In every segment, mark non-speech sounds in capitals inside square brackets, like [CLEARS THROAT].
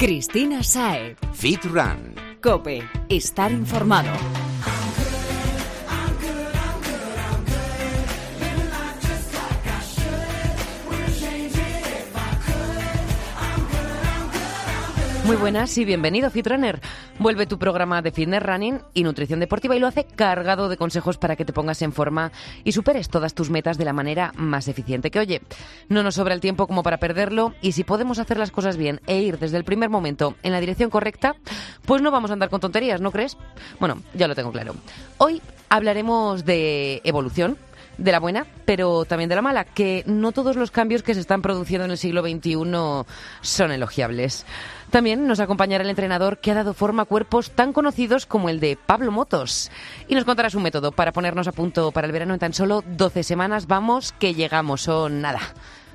Cristina Sae. Fit Run. Cope. Estar informado. Muy buenas y bienvenido Fitrunner. Vuelve tu programa de fitness running y nutrición deportiva y lo hace cargado de consejos para que te pongas en forma y superes todas tus metas de la manera más eficiente. Que oye, no nos sobra el tiempo como para perderlo y si podemos hacer las cosas bien e ir desde el primer momento en la dirección correcta, pues no vamos a andar con tonterías, ¿no crees? Bueno, ya lo tengo claro. Hoy hablaremos de evolución de la buena, pero también de la mala, que no todos los cambios que se están produciendo en el siglo XXI son elogiables. También nos acompañará el entrenador que ha dado forma a cuerpos tan conocidos como el de Pablo Motos. Y nos contará su método para ponernos a punto para el verano en tan solo 12 semanas. Vamos, que llegamos, son nada.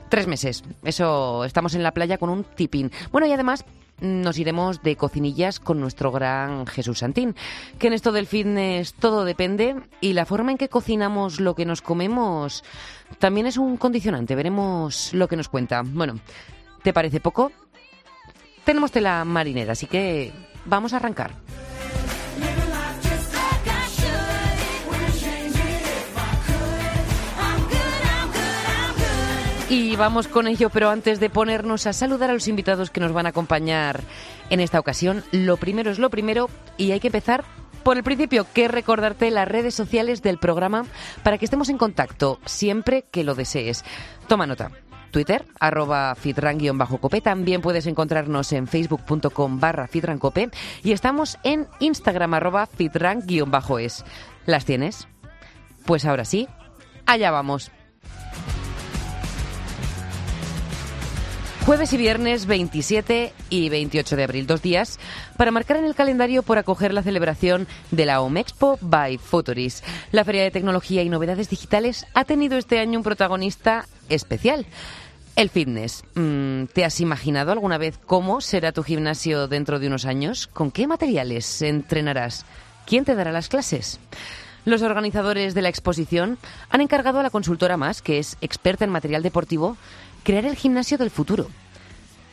Tres meses. Eso, estamos en la playa con un tipín. Bueno, y además nos iremos de cocinillas con nuestro gran Jesús Santín. Que en esto del fitness todo depende y la forma en que cocinamos lo que nos comemos también es un condicionante. Veremos lo que nos cuenta. Bueno, ¿te parece poco? Tenemos tela marinera, así que vamos a arrancar. Y vamos con ello, pero antes de ponernos a saludar a los invitados que nos van a acompañar en esta ocasión, lo primero es lo primero y hay que empezar por el principio, que recordarte las redes sociales del programa para que estemos en contacto siempre que lo desees. Toma nota. Twitter, arroba fitran-cope. También puedes encontrarnos en facebook.com barra fitrancope. Y estamos en Instagram, arroba fitran-es. ¿Las tienes? Pues ahora sí, allá vamos. Jueves y viernes 27 y 28 de abril, dos días para marcar en el calendario por acoger la celebración de la Omexpo by Futuris. La Feria de Tecnología y Novedades Digitales ha tenido este año un protagonista especial. El fitness. Mm, ¿Te has imaginado alguna vez cómo será tu gimnasio dentro de unos años? ¿Con qué materiales entrenarás? ¿Quién te dará las clases? Los organizadores de la exposición han encargado a la consultora Más, que es experta en material deportivo, crear el gimnasio del futuro.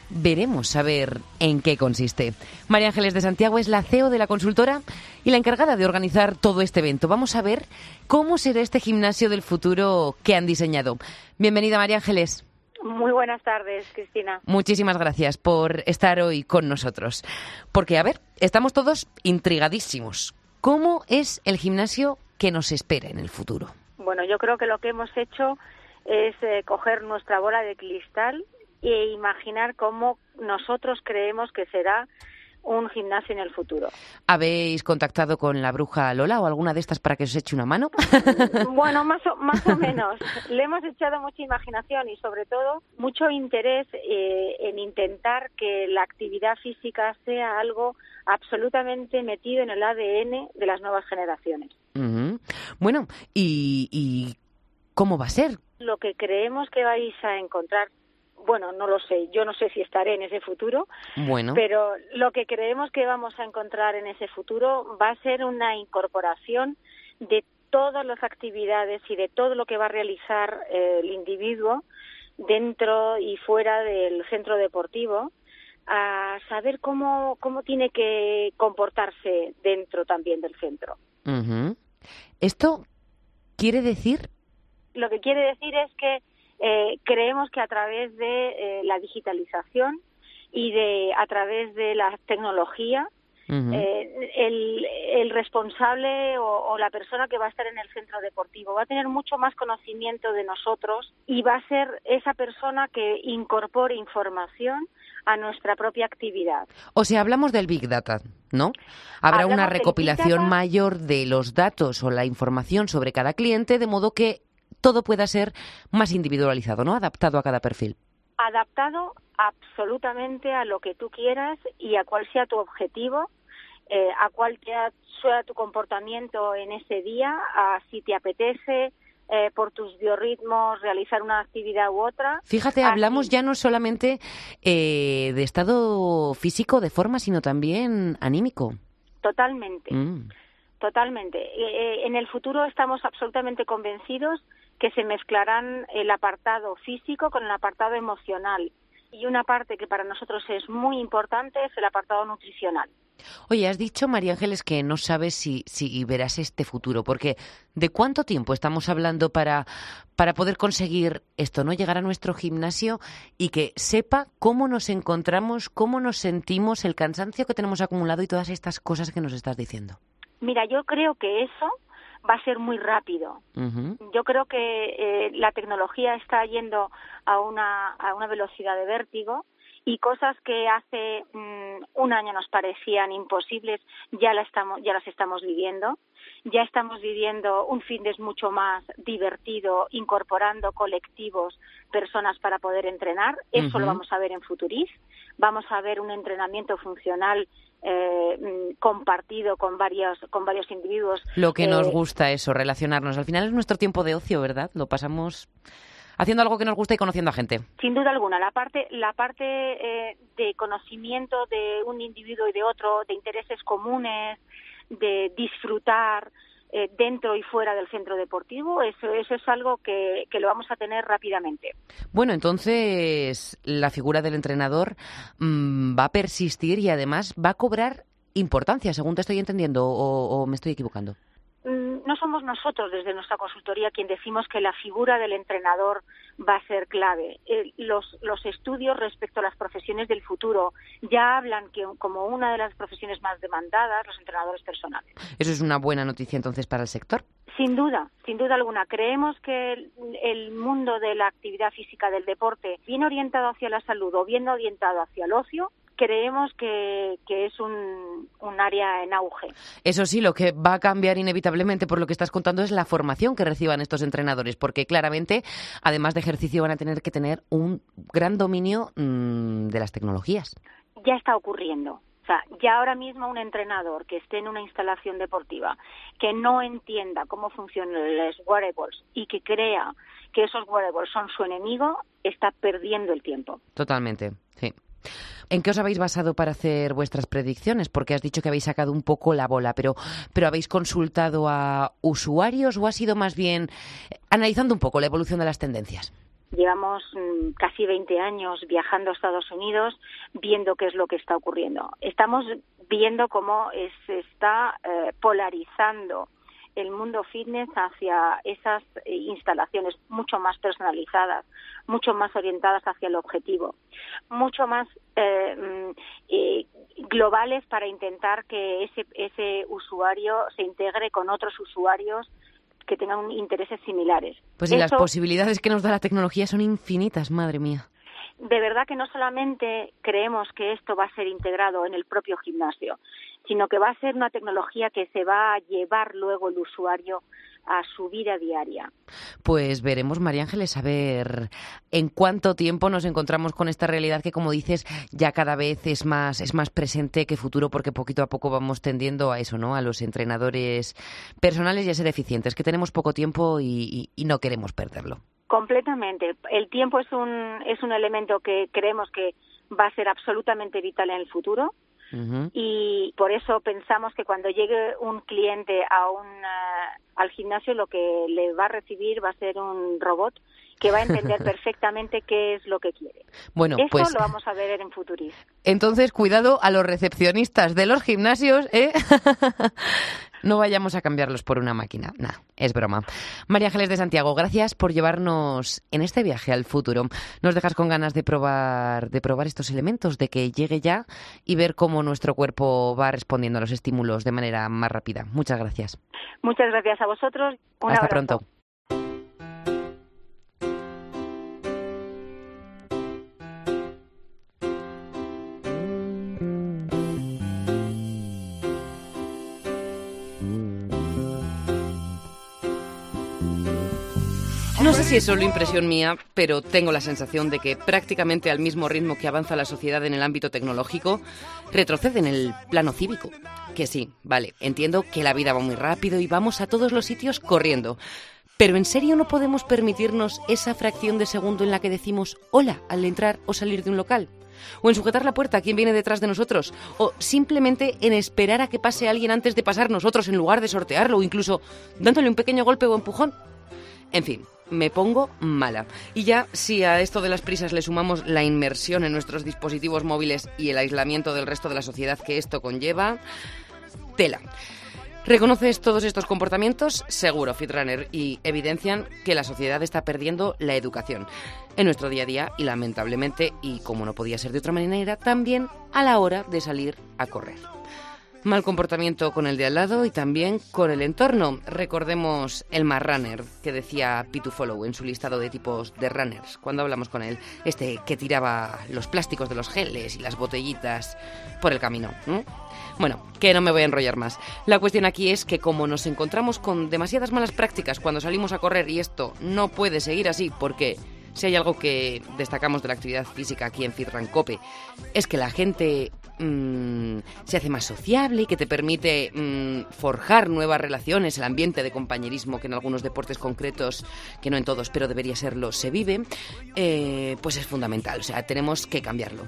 Veremos a ver en qué consiste. María Ángeles de Santiago es la CEO de la consultora y la encargada de organizar todo este evento. Vamos a ver cómo será este gimnasio del futuro que han diseñado. Bienvenida, María Ángeles. Muy buenas tardes, Cristina. Muchísimas gracias por estar hoy con nosotros. Porque, a ver, estamos todos intrigadísimos. ¿Cómo es el gimnasio que nos espera en el futuro? Bueno, yo creo que lo que hemos hecho es eh, coger nuestra bola de cristal e imaginar cómo nosotros creemos que será un gimnasio en el futuro. ¿Habéis contactado con la bruja Lola o alguna de estas para que os eche una mano? [LAUGHS] bueno, más o, más o menos. [LAUGHS] Le hemos echado mucha imaginación y sobre todo mucho interés eh, en intentar que la actividad física sea algo absolutamente metido en el ADN de las nuevas generaciones. Bueno, ¿y, ¿y cómo va a ser? Lo que creemos que vais a encontrar bueno, no lo sé, yo no sé si estaré en ese futuro, bueno. pero lo que creemos que vamos a encontrar en ese futuro va a ser una incorporación de todas las actividades y de todo lo que va a realizar eh, el individuo dentro y fuera del centro deportivo a saber cómo, cómo tiene que comportarse dentro también del centro. ¿Esto quiere decir? Lo que quiere decir es que eh, creemos que a través de eh, la digitalización y de a través de la tecnología eh, el, el, responsable o, o, la persona que va a estar en el centro deportivo va a tener mucho más conocimiento de nosotros y va a ser esa persona que incorpore información a nuestra propia actividad. O sea, hablamos del Big Data, ¿no? Habrá Hablamos una recopilación mayor de los datos o la información sobre cada cliente, de modo que todo pueda ser más individualizado, ¿no? Adaptado a cada perfil. adaptado absolutamente a lo que tú quieras y a cuál sea tu objetivo, eh, a cuál sea, tu comportamiento en ese día, a si te apetece eh, por tus biorritmos realizar una actividad u otra. Fíjate, Así- hablamos ya no solamente eh, de estado físico, de forma, sino también anímico. Totalmente. Mm. Totalmente. Eh, eh, en el futuro estamos absolutamente convencidos que se mezclarán el apartado físico con el apartado emocional y una parte que para nosotros es muy importante es el apartado nutricional. Oye, has dicho, María Ángeles, que no sabes si, si verás este futuro, porque ¿de cuánto tiempo estamos hablando para, para poder conseguir esto, no llegar a nuestro gimnasio y que sepa cómo nos encontramos, cómo nos sentimos, el cansancio que tenemos acumulado y todas estas cosas que nos estás diciendo? Mira, yo creo que eso va a ser muy rápido. Yo creo que eh, la tecnología está yendo a una, a una velocidad de vértigo y cosas que hace mm, un año nos parecían imposibles ya, la estamos, ya las estamos viviendo. Ya estamos viviendo un fin de mucho más divertido, incorporando colectivos, personas para poder entrenar. Eso lo vamos a ver en Futuris. Vamos a ver un entrenamiento funcional eh, mm, compartido con varios con varios individuos. Lo que nos gusta eso, relacionarnos. Al final es nuestro tiempo de ocio, ¿verdad? Lo pasamos haciendo algo que nos gusta y conociendo a gente. Sin duda alguna, la parte la parte eh, de conocimiento de un individuo y de otro, de intereses comunes, de disfrutar, eh, dentro y fuera del centro deportivo, eso, eso es algo que, que, lo vamos a tener rápidamente. Bueno, entonces la figura del entrenador mmm, va a persistir y además va a cobrar importancia, según te estoy entendiendo, o, o me estoy equivocando. Mm, no somos nosotros desde nuestra consultoría quien decimos que la figura del entrenador va a ser clave. los, los, estudios respecto a las profesiones del futuro ya hablan que como una de las profesiones más demandadas los entrenadores personales. Eso es una buena noticia entonces para el sector. Sin duda, sin duda alguna. Creemos que el, el mundo de la actividad física del deporte, bien orientado hacia la salud o bien orientado hacia el ocio, creemos que, es un, un, área en auge. Eso sí, lo que va a cambiar inevitablemente por lo que estás contando es la formación que reciban estos entrenadores, porque claramente, además de ejercicio, van a tener que tener un gran dominio mmm, de las tecnologías. Ya está ocurriendo. O sea, ya ahora mismo un entrenador que esté en una instalación deportiva que no entienda cómo funcionan los wearables y que crea que esos wearables son su enemigo, está perdiendo el tiempo. Totalmente, sí. ¿En qué os habéis basado para hacer vuestras predicciones? Porque has dicho que habéis sacado un poco la bola, pero, pero ¿habéis consultado a usuarios o ha sido más bien analizando un poco la evolución de las tendencias? Llevamos mm, casi 20 años viajando a Estados Unidos viendo qué es lo que está ocurriendo. Estamos viendo cómo se está eh, polarizando el mundo fitness hacia esas eh, instalaciones mucho más personalizadas, mucho más orientadas hacia el objetivo, mucho más eh, mm, eh, globales para intentar que ese, ese usuario se integre con otros usuarios que tengan intereses similares. Pues las posibilidades que nos da la tecnología son infinitas, madre mía de verdad que no solamente creemos que esto va a ser integrado en el propio gimnasio, sino que va a ser una tecnología que se va a llevar luego el usuario a su vida diaria. Pues veremos, María Ángeles, a ver en cuánto tiempo nos encontramos con esta realidad que, como dices, ya cada vez es más, es más presente que futuro, porque poquito a poco vamos tendiendo a eso, ¿no? A los entrenadores personales y a ser eficientes, que tenemos poco tiempo y, y no queremos perderlo. Completamente. El tiempo es un, es un elemento que creemos que va a ser absolutamente vital en el futuro. Y por eso pensamos que cuando llegue un cliente a un, uh, al gimnasio, lo que le va a recibir va a ser un robot que va a entender [LAUGHS] perfectamente qué es lo que quiere. Bueno, Eso pues lo vamos a ver en Futuris. Entonces, cuidado a los recepcionistas de los gimnasios, ¿eh? [LAUGHS] No vayamos a cambiarlos por una máquina. Nah, es broma. María Ángeles de Santiago, gracias por llevarnos en este viaje al futuro. Nos dejas con ganas de probar, de probar estos elementos, de que llegue ya y ver cómo nuestro cuerpo va respondiendo a los estímulos de manera más rápida. Muchas gracias. Muchas gracias a vosotros. Hasta pronto. Si es solo impresión mía, pero tengo la sensación de que prácticamente al mismo ritmo que avanza la sociedad en el ámbito tecnológico, retrocede en el plano cívico. Que sí, vale, entiendo que la vida va muy rápido y vamos a todos los sitios corriendo. Pero ¿en serio no podemos permitirnos esa fracción de segundo en la que decimos hola al entrar o salir de un local? o en sujetar la puerta a quien viene detrás de nosotros, o simplemente en esperar a que pase alguien antes de pasar nosotros en lugar de sortearlo, o incluso dándole un pequeño golpe o empujón. En fin, me pongo mala. Y ya, si a esto de las prisas le sumamos la inmersión en nuestros dispositivos móviles y el aislamiento del resto de la sociedad que esto conlleva, tela. ¿Reconoces todos estos comportamientos? Seguro, Fitrunner, y evidencian que la sociedad está perdiendo la educación en nuestro día a día y lamentablemente, y como no podía ser de otra manera, también a la hora de salir a correr. Mal comportamiento con el de al lado y también con el entorno. Recordemos el más runner que decía Follow en su listado de tipos de runners cuando hablamos con él. Este que tiraba los plásticos de los geles y las botellitas por el camino. Bueno, que no me voy a enrollar más. La cuestión aquí es que como nos encontramos con demasiadas malas prácticas cuando salimos a correr y esto no puede seguir así porque si hay algo que destacamos de la actividad física aquí en Fitrancope es que la gente Mm, se hace más sociable y que te permite mm, forjar nuevas relaciones, el ambiente de compañerismo que en algunos deportes concretos, que no en todos, pero debería serlo, se vive, eh, pues es fundamental. O sea, tenemos que cambiarlo.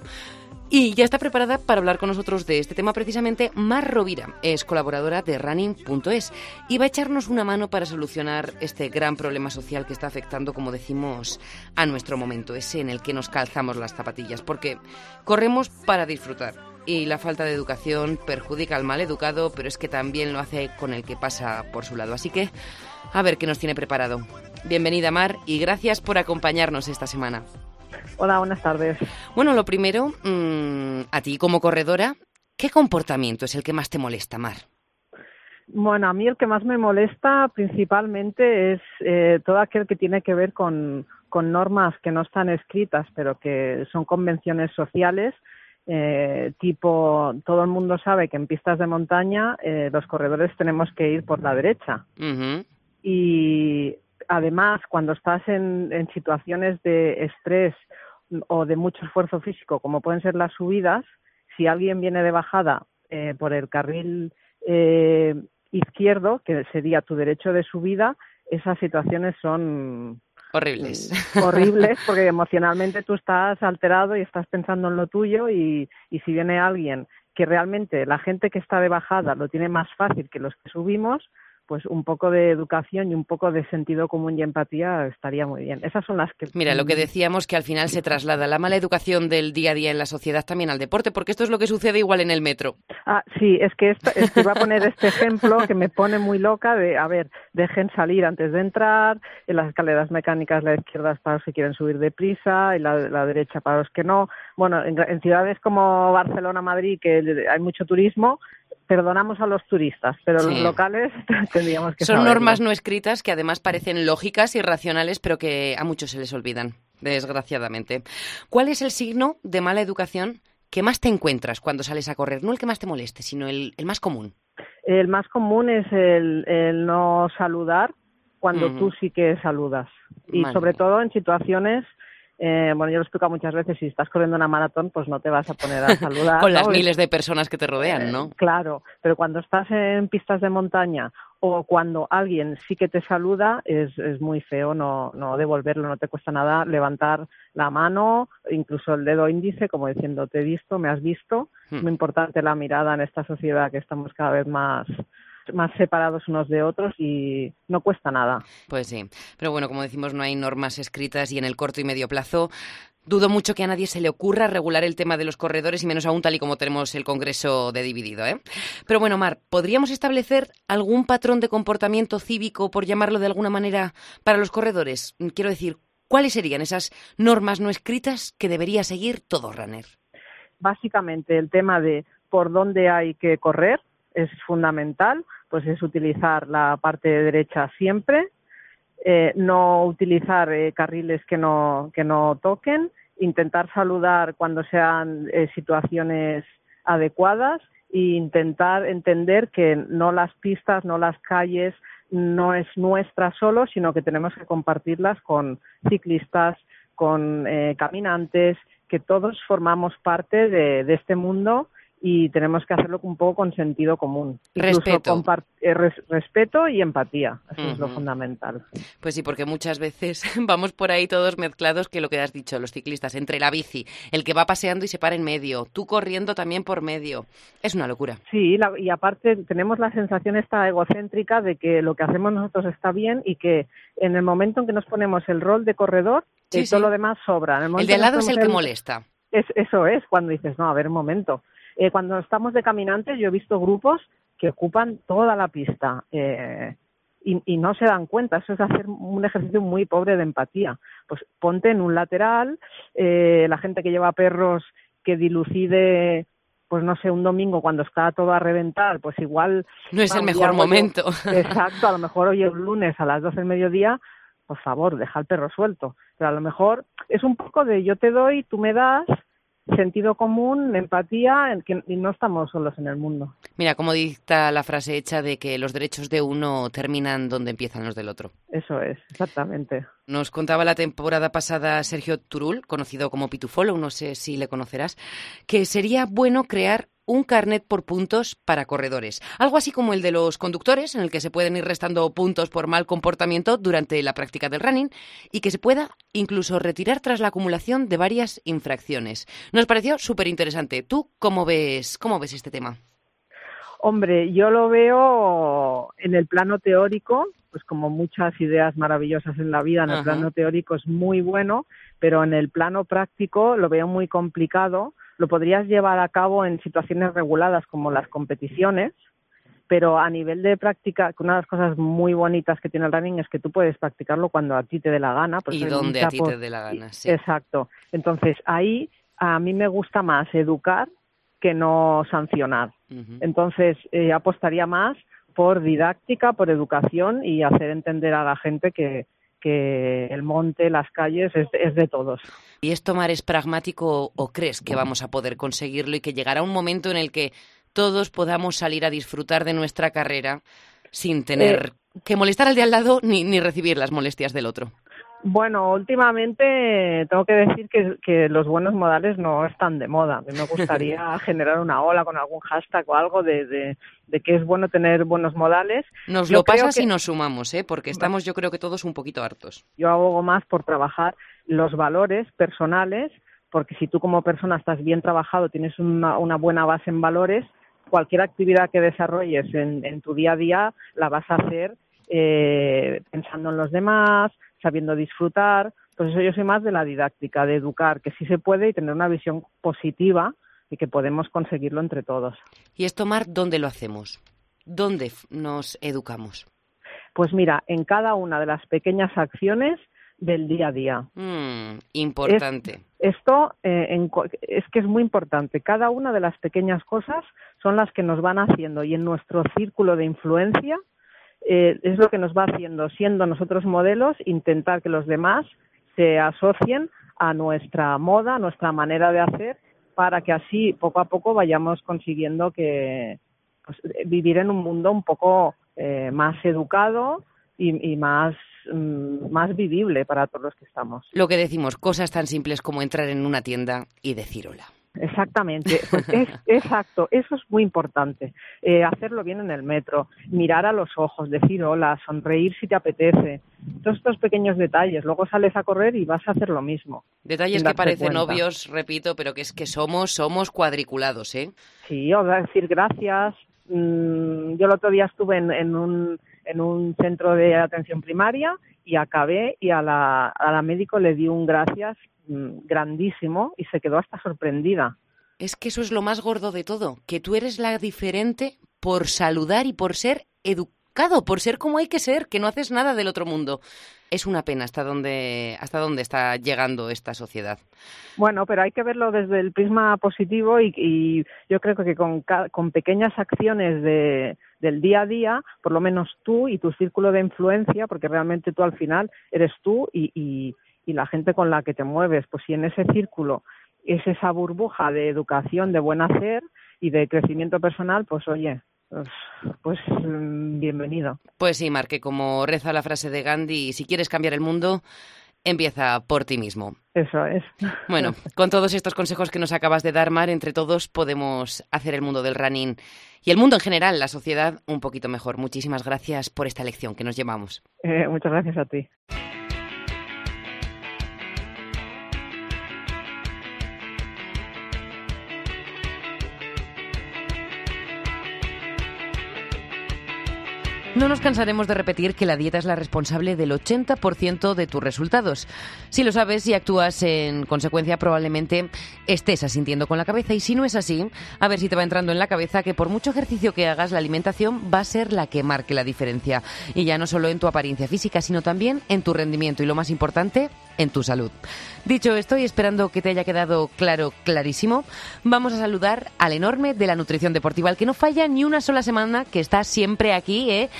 Y ya está preparada para hablar con nosotros de este tema precisamente Mar Rovira, es colaboradora de running.es y va a echarnos una mano para solucionar este gran problema social que está afectando, como decimos, a nuestro momento, ese en el que nos calzamos las zapatillas, porque corremos para disfrutar y la falta de educación perjudica al mal educado, pero es que también lo hace con el que pasa por su lado. Así que, a ver qué nos tiene preparado. Bienvenida, Mar, y gracias por acompañarnos esta semana. Hola, buenas tardes. Bueno, lo primero, mm, a ti como corredora, ¿qué comportamiento es el que más te molesta, Mar? Bueno, a mí el que más me molesta principalmente es eh, todo aquel que tiene que ver con normas que no están escritas, pero que son convenciones sociales eh, tipo todo el mundo sabe que en pistas de montaña eh, los corredores tenemos que ir por la derecha. Y además cuando estás en, situaciones de estrés o de mucho esfuerzo físico como pueden ser las subidas si alguien viene de bajada eh, por el carril izquierdo que sería tu derecho de subida esas situaciones son Horribles. Mm, horribles porque emocionalmente tú estás alterado y estás pensando en lo tuyo y, y si viene alguien que realmente la gente que está de bajada lo tiene más fácil que los que subimos, pues un poco de educación y un poco de sentido común y empatía estaría muy bien. Esas son las que... Mira, lo que decíamos que al final se traslada la mala educación del día a día en la sociedad también al deporte, porque esto es lo que sucede igual en el metro. Ah, sí, es que, esto, es que iba a poner este ejemplo que me pone muy loca de, a ver, dejen salir antes de entrar, en las escaleras mecánicas la izquierda es para los que quieren subir deprisa y la, la derecha para los que no. Bueno, en, en ciudades como Barcelona, Madrid, que hay mucho turismo, perdonamos a los turistas, pero los locales [LAUGHS] tendríamos que Son normas no escritas que además parecen lógicas y racionales, pero que a muchos se les olvidan, desgraciadamente. ¿Cuál es el signo de mala educación que más te encuentras cuando sales a correr? No el que más te moleste, sino el, más común. El más común es el, no saludar cuando tú sí que saludas. Y sobre todo en situaciones eh, bueno, yo lo explico muchas veces, si estás corriendo una maratón, pues no te vas a poner a [LAUGHS] saludar. Con las miles de personas que te rodean, ¿no? Eh, claro, pero cuando estás en pistas de montaña o cuando alguien sí que te saluda, es, es muy feo no, no devolverlo, no te cuesta nada levantar la mano, incluso el dedo índice, como diciendo, te he visto, me has visto. Es hmm. muy importante la mirada en esta sociedad que estamos cada vez más más separados unos de otros y no cuesta nada. Pues sí, pero bueno, como decimos, no hay normas escritas y en el corto y medio plazo Dudo mucho que a nadie se le ocurra regular el tema de los corredores y menos aún tal y como tenemos el Congreso de dividido. ¿eh? Pero bueno, Mar, ¿podríamos establecer algún patrón de comportamiento cívico, por llamarlo de alguna manera, para los corredores? Quiero decir, ¿cuáles serían esas normas no escritas que debería seguir todo runner? Básicamente el tema de por dónde hay que correr, es fundamental, pues es utilizar la parte derecha siempre, eh, no utilizar eh, carriles que no, que no toquen, intentar saludar cuando sean eh, situaciones adecuadas e intentar entender que no las pistas, no las calles, no es nuestra solo, sino que tenemos que compartirlas con ciclistas, con caminantes, que todos formamos parte de este mundo y tenemos que hacerlo un poco con sentido común. Respeto. Eh, respeto y empatía, eso es lo fundamental. Pues sí, porque muchas veces [LAUGHS] vamos por ahí todos mezclados, que lo que has dicho, los ciclistas, entre la bici, el que va paseando y se para en medio, tú corriendo también por medio. Es una locura. Sí, y aparte tenemos la sensación esta egocéntrica de que lo que hacemos nosotros está bien y que en el momento en que nos ponemos el rol de corredor, eh, todo lo demás sobra. El, de al lado es el que molesta. Es, eso es, cuando dices, no, a ver, un momento, eh, cuando estamos de caminantes, yo he visto grupos que ocupan toda la pista eh, y, no se dan cuenta. Eso es hacer un ejercicio muy pobre de empatía. Pues ponte en un lateral, eh, la gente que lleva perros que dilucide pues no sé, un domingo cuando está todo a reventar, pues igual... No es el mejor momento. exacto, a lo mejor hoy es lunes a las 12 del mediodía, por favor, deja el perro suelto. Pero a lo mejor es un poco de yo te doy, tú me das, sentido común, empatía, que y no estamos solos en el mundo. Mira, como dicta la frase hecha de que los derechos de uno terminan donde empiezan los del otro. Eso es, exactamente. Nos contaba la temporada pasada Sergio Turul, conocido como Pitufolo, no sé si le conocerás, que sería bueno crear un carnet por puntos para corredores. Algo así como el de los conductores, en el que se pueden ir restando puntos por mal comportamiento durante la práctica del running y que se pueda incluso retirar tras la acumulación de varias infracciones. Nos pareció súper interesante. ¿Tú cómo ves, cómo ves este tema? Hombre, yo lo veo en el plano teórico, pues como muchas ideas maravillosas en la vida, en el plano teórico es muy bueno, pero en el plano práctico lo veo muy complicado lo podrías llevar a cabo en situaciones reguladas como las competiciones, pero a nivel de práctica, una de las cosas muy bonitas que tiene el running es que tú puedes practicarlo cuando a ti te dé la gana. y donde a ti te dé la gana, sí. Exacto. Entonces, ahí a mí me gusta más educar que no sancionar. Entonces, eh, apostaría más por didáctica, por educación y hacer entender a la gente que, que el monte, las calles, es, de todos. ¿Y esto, Mar, es pragmático o crees que vamos a poder conseguirlo y que llegará un momento en el que todos podamos salir a disfrutar de nuestra carrera sin tener eh, que molestar al de al lado ni, ni recibir las molestias del otro? Bueno, últimamente tengo que decir que, los buenos modales no están de moda. Me gustaría [LAUGHS] generar una ola con algún hashtag o algo de, que es bueno tener buenos modales. Nos lo pasa si nos sumamos, ¿eh? porque estamos yo creo que todos un poquito hartos. Yo abogo más por trabajar los valores personales, porque si tú como persona estás bien trabajado, tienes una, buena base en valores, cualquier actividad que desarrolles en, tu día a día la vas a hacer eh, pensando en los demás, sabiendo disfrutar. Pues eso yo soy más de la didáctica, de educar, que sí se puede y tener una visión positiva y que podemos conseguirlo entre todos. ¿Y esto, Mar, dónde lo hacemos? ¿Dónde nos educamos? Pues mira, en cada una de las pequeñas acciones del día a día. Mm, importante. esto eh, es que es muy importante. Cada una de las pequeñas cosas son las que nos van haciendo y en nuestro círculo de influencia eh, es lo que nos va haciendo, siendo nosotros modelos, intentar que los demás se asocien a nuestra moda, a nuestra manera de hacer, para que así poco a poco vayamos consiguiendo que pues, vivir en un mundo un poco eh, más educado y, más, mm, más vivible para todos los que estamos. Lo que decimos, cosas tan simples como entrar en una tienda y decir hola. Exactamente, [LAUGHS] pues es, exacto, eso es muy importante. Eh, hacerlo bien en el metro, mirar a los ojos, decir hola, sonreír si te apetece. Todos estos pequeños detalles. Luego sales a correr y vas a hacer lo mismo. Detalles que parecen obvios, repito, pero que es que somos, somos cuadriculados, ¿eh? Sí, o decir gracias. Mm, yo el otro día estuve en, un, en un centro de atención primaria y acabé y a la, a la médico le di un gracias grandísimo y se quedó hasta sorprendida. Es que eso es lo más gordo de todo, que tú eres la diferente por saludar y por ser educado, por ser como hay que ser, que no haces nada del otro mundo. Es una pena hasta dónde, hasta dónde está llegando esta sociedad. Bueno, pero hay que verlo desde el prisma positivo y, yo creo que con, con pequeñas acciones de, del día a día, por lo menos tú y tu círculo de influencia, porque realmente tú al final eres tú y, y la gente con la que te mueves, pues si en ese círculo es esa burbuja de educación, de buen hacer y de crecimiento personal, pues oye, pues, pues mm, bienvenido. Pues sí, Marque, como reza la frase de Gandhi, si quieres cambiar el mundo, empieza por ti mismo. Eso es. [LAUGHS] Bueno, con todos estos consejos que nos acabas de dar, Mar, entre todos podemos hacer el mundo del running y el mundo en general, la sociedad, un poquito mejor. Muchísimas gracias por esta lección que nos llevamos. Eh, muchas gracias a ti. No nos cansaremos de repetir que la dieta es la responsable del 80% de tus resultados. Si lo sabes y actúas en consecuencia, probablemente estés asintiendo con la cabeza. Y si no es así, a ver si te va entrando en la cabeza que por mucho ejercicio que hagas, la alimentación va a ser la que marque la diferencia. Y ya no solo en tu apariencia física, sino también en tu rendimiento y lo más importante, en tu salud. Dicho esto, y esperando que te haya quedado claro, clarísimo, vamos a saludar al enorme de la nutrición deportiva, al que no falla ni una sola semana, que está siempre aquí, ¿eh?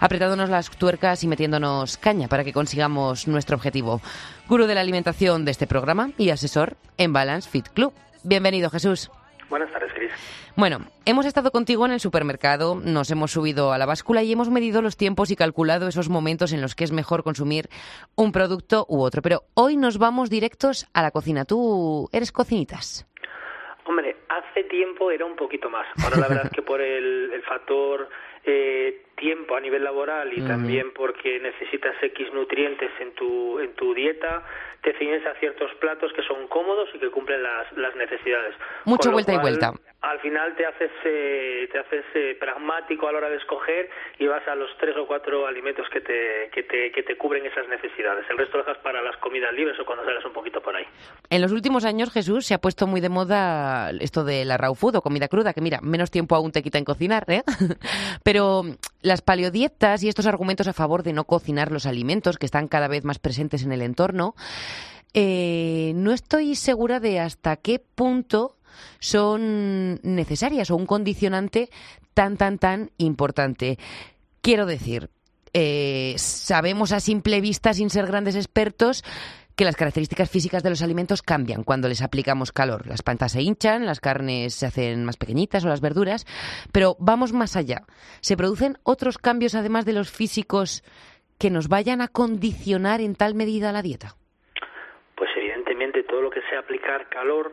apretándonos las tuercas y metiéndonos caña para que consigamos nuestro objetivo. Gurú de la alimentación de este programa y asesor en Balance Fit Club. Bienvenido, Jesús. Buenas tardes, Cris. Bueno, hemos estado contigo en el supermercado, nos hemos subido a la báscula y hemos medido los tiempos y calculado esos momentos en los que es mejor consumir un producto u otro. Pero hoy nos vamos directos a la cocina. ¿Tú eres cocinitas? Hombre, hace tiempo era un poquito más. Ahora la verdad es [LAUGHS] que por el, el factor eh, tiempo a nivel laboral y también porque necesitas X nutrientes en tu, en tu dieta, te ciñes a ciertos platos que son cómodos y que cumplen las, las necesidades. Mucha vuelta y vuelta. Al final te haces, eh, te haces eh, pragmático a la hora de escoger y vas a los tres o cuatro alimentos que te, que te, que te cubren esas necesidades. El resto lo dejas para las comidas libres o cuando sales un poquito por ahí. En los últimos años, Jesús, se ha puesto muy de moda esto de la raw food o comida cruda, que mira, menos tiempo aún te quita en cocinar, ¿eh? [LAUGHS] Pero las paleodietas y estos argumentos a favor de no cocinar los alimentos que están cada vez más presentes en el entorno, eh, no estoy segura de hasta qué punto son necesarias o un condicionante tan, tan, tan importante. Quiero decir, eh, sabemos a simple vista, sin ser grandes expertos, que las características físicas de los alimentos cambian cuando les aplicamos calor. Las plantas se hinchan, las carnes se hacen más pequeñitas o las verduras, pero vamos más allá. ¿Se producen otros cambios además de los físicos que nos vayan a condicionar en tal medida la dieta? Pues evidentemente todo lo que sea aplicar calor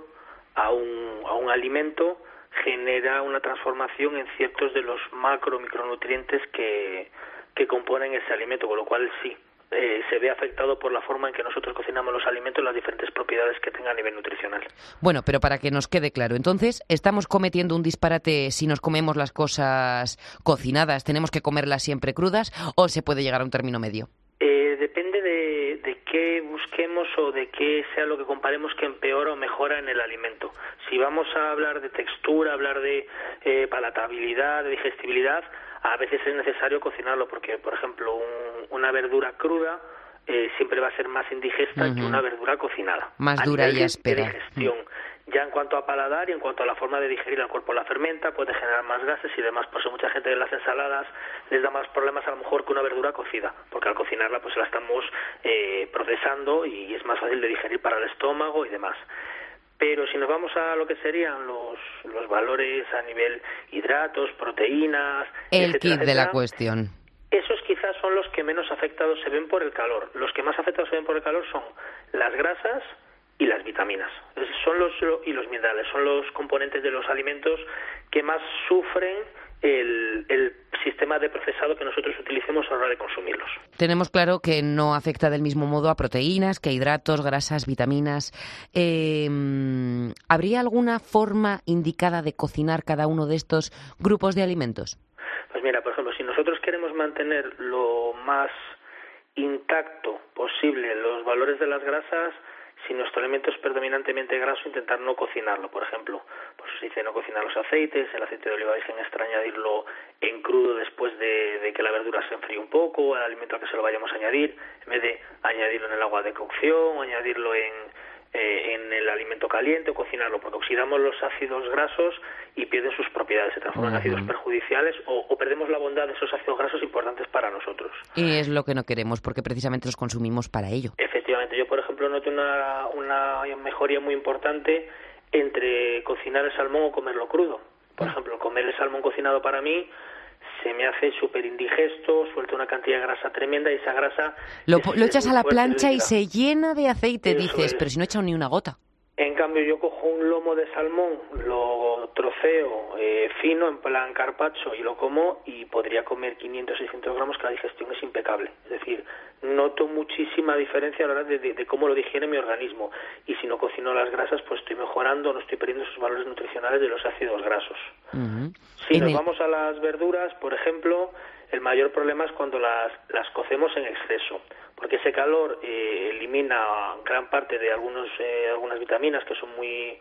a un, a un alimento genera una transformación en ciertos de los macro micronutrientes que, que componen ese alimento, con lo cual sí, eh, se ve afectado por la forma en que nosotros cocinamos los alimentos y las diferentes propiedades que tenga a nivel nutricional. Bueno, pero para que nos quede claro, entonces, ¿estamos cometiendo un disparate si nos comemos las cosas cocinadas? ¿Tenemos que comerlas siempre crudas o se puede llegar a un término medio? Eh, depende de, de qué busquemos o de qué sea lo que comparemos que empeora o mejora en el alimento. Si vamos a hablar de textura, hablar de eh, palatabilidad, de digestibilidad, a veces es necesario cocinarlo porque, por ejemplo, una verdura cruda eh, siempre va a ser más indigesta que una verdura cocinada. Más dura y áspera. digestión. Ya en cuanto a paladar y en cuanto a la forma de digerir, el cuerpo la fermenta, puede generar más gases y demás. Por eso mucha gente en las ensaladas les da más problemas a lo mejor que una verdura cocida, porque al cocinarla pues la estamos eh, procesando y es más fácil de digerir para el estómago y demás. Pero si nos vamos a lo que serían los, los valores a nivel hidratos, proteínas, el kit de la cuestión. Esos quizás son los que menos afectados se ven por el calor. Los que más afectados se ven por el calor son las grasas y las vitaminas. Son los y los minerales, son los componentes de los alimentos que más sufren el, el, sistema de procesado que nosotros utilicemos a la hora de consumirlos. Tenemos claro que no afecta del mismo modo a proteínas, que a hidratos, grasas, vitaminas. Eh, ¿Habría alguna forma indicada de cocinar cada uno de estos grupos de alimentos? Pues mira, por ejemplo, si nosotros queremos mantener lo más intacto posible los valores de las grasas, si nuestro alimento es predominantemente graso, intentar no cocinarlo. Por ejemplo, pues se dice no cocinar los aceites, el aceite de oliva virgen extra añadirlo en crudo después de, que la verdura se enfríe un poco, el alimento al que se lo vayamos a añadir, en vez de añadirlo en el agua de cocción o añadirlo en, eh, en el alimento caliente o cocinarlo, porque oxidamos los ácidos grasos y pierden sus propiedades, se transforman en ácidos perjudiciales o, perdemos la bondad de esos ácidos grasos importantes para nosotros. Y es lo que no queremos, porque precisamente los consumimos para ello. Efectivamente, yo por ejemplo noto una, una mejoría muy importante entre cocinar el salmón o comerlo crudo. Por ejemplo, comer el salmón cocinado para mí se me hace súper indigesto, suelta una cantidad de grasa tremenda y esa grasa... Lo, echas a la plancha y se llena de aceite, dices, pero si no he echado ni una gota. En cambio, yo cojo un lomo de salmón, lo troceo eh, fino, en plan carpacho, y lo como, y podría comer 500, 600 gramos, que la digestión es impecable. Es decir, noto muchísima diferencia a la hora de, cómo lo digiere mi organismo. Y si no cocino las grasas, pues estoy mejorando, no estoy perdiendo esos valores nutricionales de los ácidos grasos. Si nos vamos a las verduras, por ejemplo, el mayor problema es cuando las, las cocemos en exceso porque ese calor eh, elimina gran parte de algunos, eh, algunas vitaminas que son muy,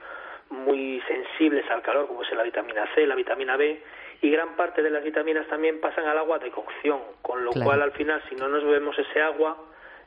muy sensibles al calor, como es la vitamina C, la vitamina B, y gran parte de las vitaminas también pasan al agua de cocción, con lo cual al final si no nos bebemos ese agua,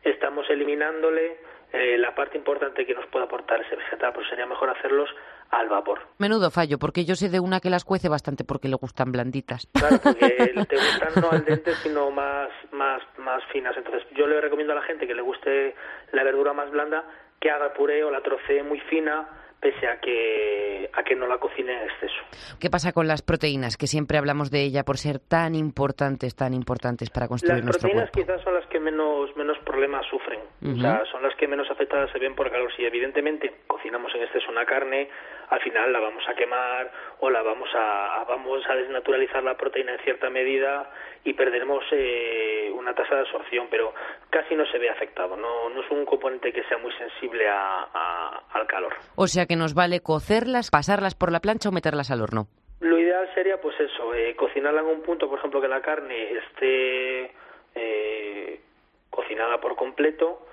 estamos eliminándole eh, la parte importante que nos puede aportar ese vegetal, pero sería mejor hacerlos al vapor. Menudo fallo, porque yo sé de una que las cuece bastante porque le gustan blanditas. Claro, [LAUGHS] porque te gustan no al dente, sino más, más, más finas. Entonces, yo le recomiendo a la gente que le guste la verdura más blanda que haga puré o la trocee muy fina pese a que, a que no la cocine en exceso. ¿Qué pasa con las proteínas? Que siempre hablamos de ella por ser tan importantes, tan importantes para construir nuestro cuerpo. Las proteínas quizás son las que menos, menos problemas sufren, o sea, son las que menos afectadas se ven por calor. Si evidentemente cocinamos en exceso una carne, al final la vamos a quemar o la vamos a, vamos a desnaturalizar la proteína en cierta medida y perderemos eh, una tasa de absorción, pero casi no se ve afectado, no, no es un componente que sea muy sensible al calor. O sea que nos vale cocerlas, pasarlas por la plancha o meterlas al horno. Lo ideal sería, pues eso, eh, cocinarla en un punto, por ejemplo, que la carne esté eh, cocinada por completo,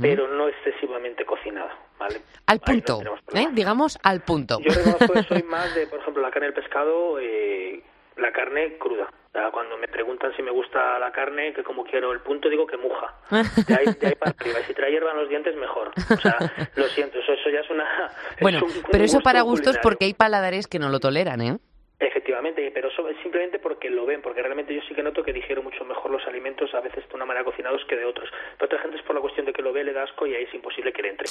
pero no excesivamente cocinada, ¿vale? Al punto, ¿eh? digamos al punto. Yo reconozco que soy [LAUGHS] más de, por ejemplo, la carne del pescado, eh, la carne cruda. cuando me preguntan si me gusta la carne, que como quiero el punto, digo que muja. De ahí, de ahí para arriba. Y si trae hierba en los dientes, mejor. O sea, lo siento, eso, eso ya es una... [LAUGHS] Bueno, pero eso para gustos porque hay paladares que no lo toleran, ¿eh? Efectivamente, pero simplemente porque lo ven, porque realmente yo sí que noto que digiero mucho mejor los alimentos a veces de una manera cocinados que de otros. Pero otra gente es por la cuestión de que lo ve, le da asco y ahí es imposible que le entre.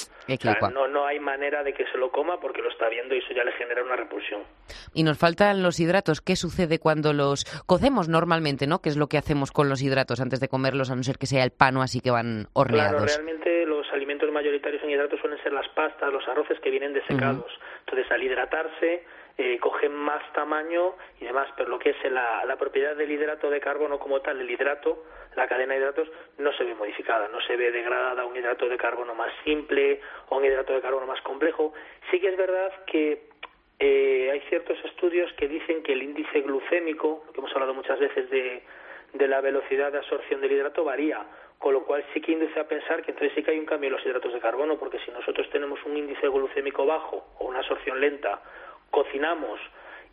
no, no hay manera de que se lo coma porque lo está viendo y eso ya le genera una repulsión. Y nos faltan los hidratos. ¿Qué sucede cuando los cocemos normalmente, no? ¿Qué es lo que hacemos con los hidratos antes de comerlos, a no ser que sea el pan o así que van horneados? Claro, realmente los alimentos mayoritarios en hidratos suelen ser las pastas, los arroces que vienen desecados. Entonces, al hidratarse eh, cogen más tamaño y demás, pero lo que es la, propiedad del hidrato de carbono como tal, el hidrato, la cadena de hidratos, no se ve modificada, no se ve degradada un hidrato de carbono más simple o un hidrato de carbono más complejo. Sí que es verdad que eh, hay ciertos estudios que dicen que el índice glucémico, que hemos hablado muchas veces de, de la velocidad de absorción del hidrato, varía con lo cual sí que induce a pensar que entonces sí que hay un cambio en los hidratos de carbono, porque si nosotros tenemos un índice glucémico bajo o una absorción lenta cocinamos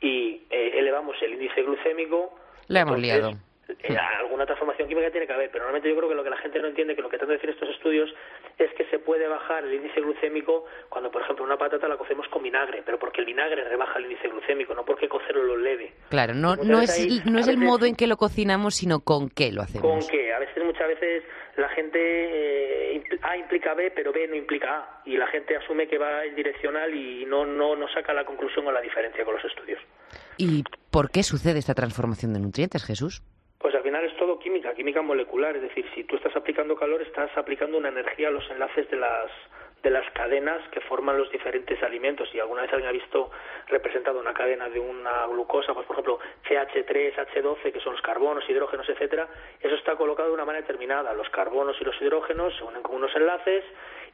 y eh, elevamos el índice glucémico, le hemos liado. Eh, alguna transformación química tiene que haber, pero normalmente yo creo que lo que la gente no entiende, que lo que tratan de decir estos estudios, es que se puede bajar el índice glucémico cuando, por ejemplo, una patata la cocemos con vinagre, pero porque el vinagre rebaja el índice glucémico, no porque cocerlo lo leve. Claro, no, no es, no es el modo en que lo cocinamos, sino con qué lo hacemos. Con qué. A veces, muchas veces, la gente eh, A implica B, pero B no implica A, y la gente asume que va en direccional y no, no, no saca la conclusión o la diferencia con los estudios. ¿Y por qué sucede esta transformación de nutrientes, Jesús? Pues al final es todo química, química molecular, es decir, si tú estás aplicando calor, estás aplicando una energía a los enlaces de las de las cadenas que forman los diferentes alimentos. Y alguna vez alguien ha visto representado una cadena de una glucosa, pues por ejemplo CH3, H12, que son los carbonos, hidrógenos, etcétera, eso está colocado de una manera determinada. Los carbonos y los hidrógenos se unen con unos enlaces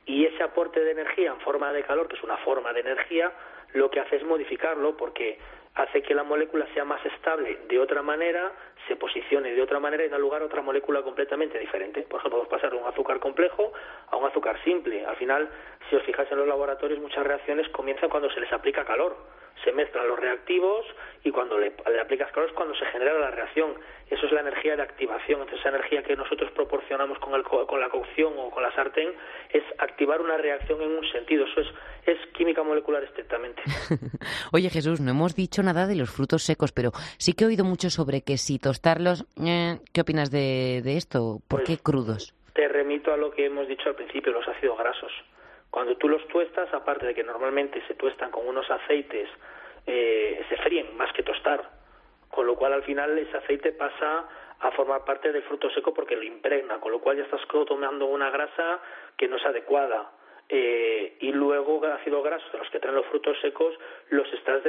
y ese aporte de energía en forma de calor, que es una forma de energía, lo que hace es modificarlo porque hace que la molécula sea más estable de otra manera, se posicione de otra manera y da lugar a otra molécula completamente diferente. Por ejemplo, podemos pasar de un azúcar complejo a un azúcar simple. Al final, si os fijáis en los laboratorios, muchas reacciones comienzan cuando se les aplica calor. Se mezclan los reactivos y cuando le, aplicas calor es cuando se genera la reacción. Eso es la energía de activación. Entonces, esa energía que nosotros proporcionamos con, el, con la cocción o con la sartén es activar una reacción en un sentido. Eso es, es química molecular estrictamente. [LAUGHS] Oye, Jesús, no hemos dicho nada de los frutos secos, pero sí que he oído mucho sobre que si tostarlos, eh, ¿qué opinas de, esto? ¿Por qué pues, crudos? Te remito a lo que hemos dicho al principio, los ácidos grasos. Cuando tú los tuestas, aparte de que normalmente se tuestan con unos aceites, eh, se fríen más que tostar. con lo cual al final ese aceite pasa a formar parte del fruto seco porque lo impregna, con lo cual ya estás tomando una grasa que no es adecuada. Eh, y luego ácidos grasos de los que traen los frutos secos los estás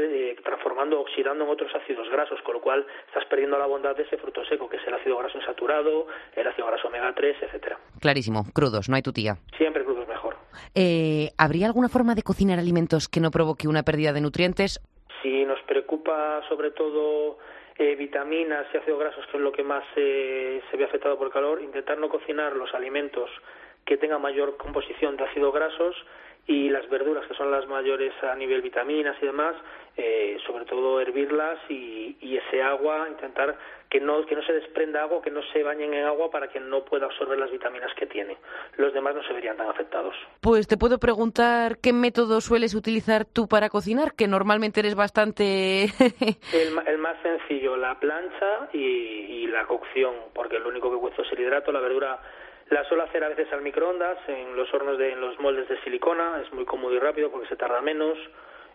transformando, oxidando en otros ácidos grasos, con lo cual estás perdiendo la bondad de ese fruto seco, que es el ácido graso insaturado, el ácido graso omega 3, etcétera. Clarísimo, crudos, no hay tutía. Siempre crudos mejor. Eh, ¿Habría alguna forma de cocinar alimentos que no provoque una pérdida de nutrientes? Si nos preocupa sobre todo eh, vitaminas y ácidos grasos, que es lo que más se ve afectado por el calor, intentar no cocinar los alimentos que tengan mayor composición de ácidos grasos y las verduras, que son las mayores a nivel vitaminas y demás, eh, sobre todo hervirlas y, ese agua, intentar que no, que no se desprenda agua, que no se bañen en agua para que no pueda absorber las vitaminas que tiene. Los demás no se verían tan afectados. Pues te puedo preguntar qué método sueles utilizar tú para cocinar, que normalmente eres bastante... [LAUGHS] el, más sencillo, la plancha y, y la cocción, porque lo único que cuesta es el hidrato, la verdura la suelo hacer a veces al microondas, en los hornos de en los moldes de silicona, es muy cómodo y rápido porque se tarda menos.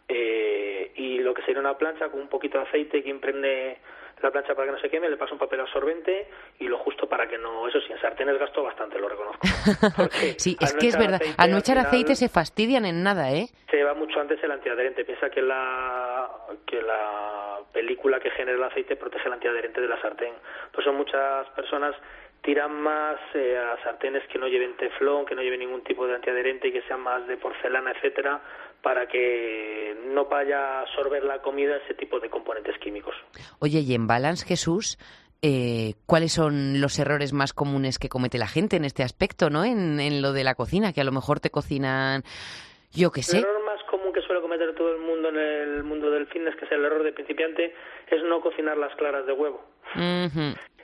Eh, y lo que sería una plancha con un poquito de aceite que impregne la plancha para que no se queme, le paso un papel absorbente y lo justo para que no. Eso sí, en sartenes gasto bastante, lo reconozco. [LAUGHS] sí, es que es verdad. al no echar aceite se fastidian en nada, ¿eh? Se va mucho antes el antiadherente. Piensa que la, que la película que genera el aceite protege el antiadherente de la sartén. Pues son muchas personas tiran más eh, a sartenes que no lleven teflón, que no lleven ningún tipo de antiadherente y que sean más de porcelana, etcétera, para que no vaya a absorber la comida ese tipo de componentes químicos. Oye, y en Balance, Jesús, eh, ¿cuáles son los errores más comunes que comete la gente en este aspecto, no? En, en lo de la cocina, que a lo mejor te cocinan, yo qué sé. Error que suele cometer todo el mundo en el mundo del fitness, que es el error de principiante, es no cocinar las claras de huevo